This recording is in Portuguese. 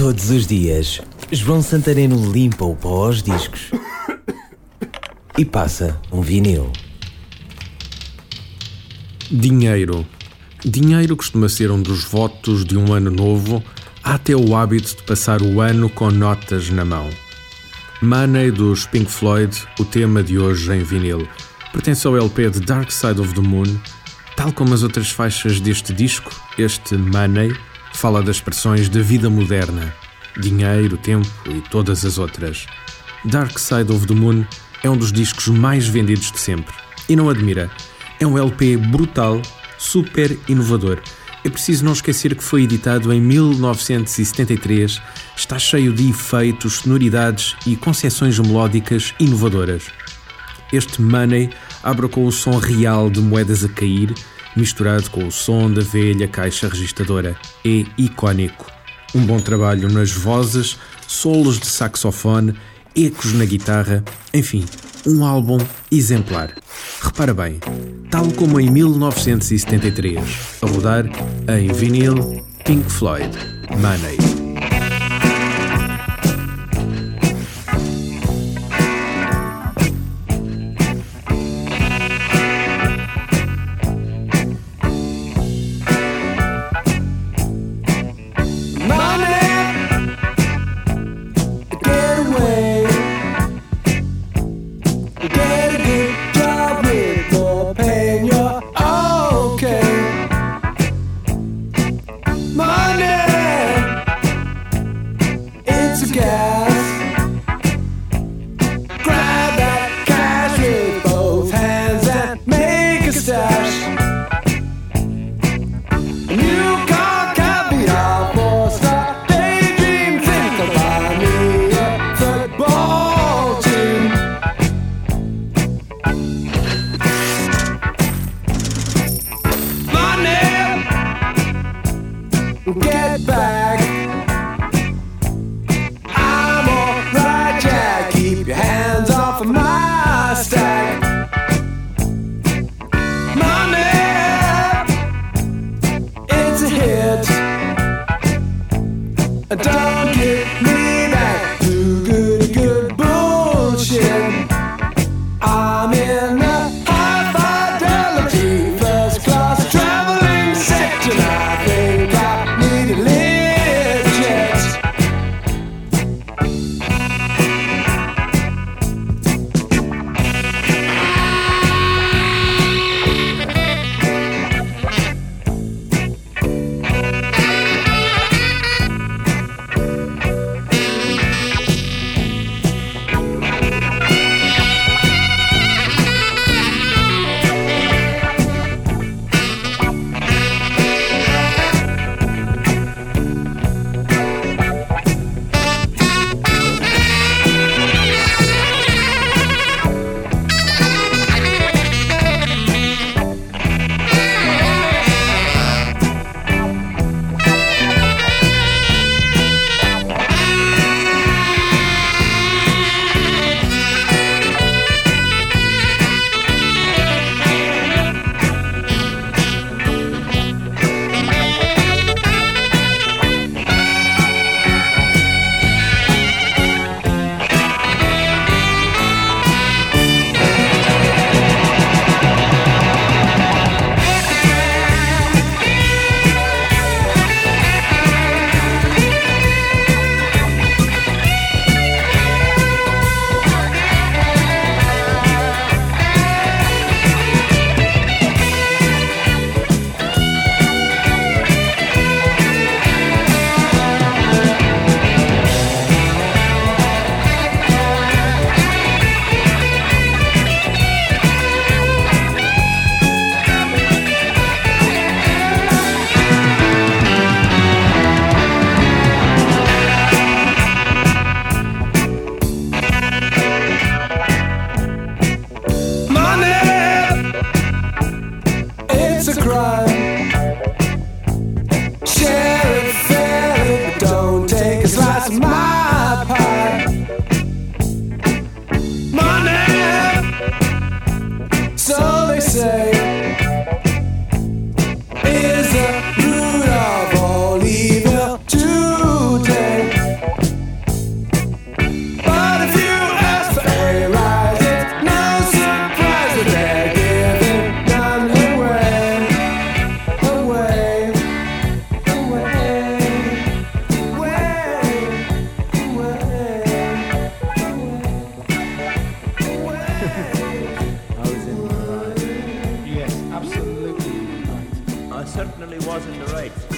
Todos os dias, João Santareno limpa o pó aos discos e passa um vinil. Dinheiro. Dinheiro costuma ser um dos votos de um ano novo. Há até o hábito de passar o ano com notas na mão. Money dos Pink Floyd, o tema de hoje em vinil. Pertence ao LP de Dark Side of the Moon. Tal como as outras faixas deste disco, este Money fala das expressões da vida moderna, dinheiro, tempo e todas as outras. Dark Side of the Moon é um dos discos mais vendidos de sempre. E não admira, é um LP brutal, super inovador. É preciso não esquecer que foi editado em 1973, está cheio de efeitos, sonoridades e concepções melódicas inovadoras. Este Money abre com o som real de moedas a cair, misturado com o som da velha caixa registradora. É icónico. Um bom trabalho nas vozes, solos de saxofone, ecos na guitarra, enfim, um álbum exemplar. Repara bem, tal como em 1973, a rodar em vinil Pink Floyd, Money. together. Don't get me I was in the right. Yes, absolutely right. I certainly was in the right.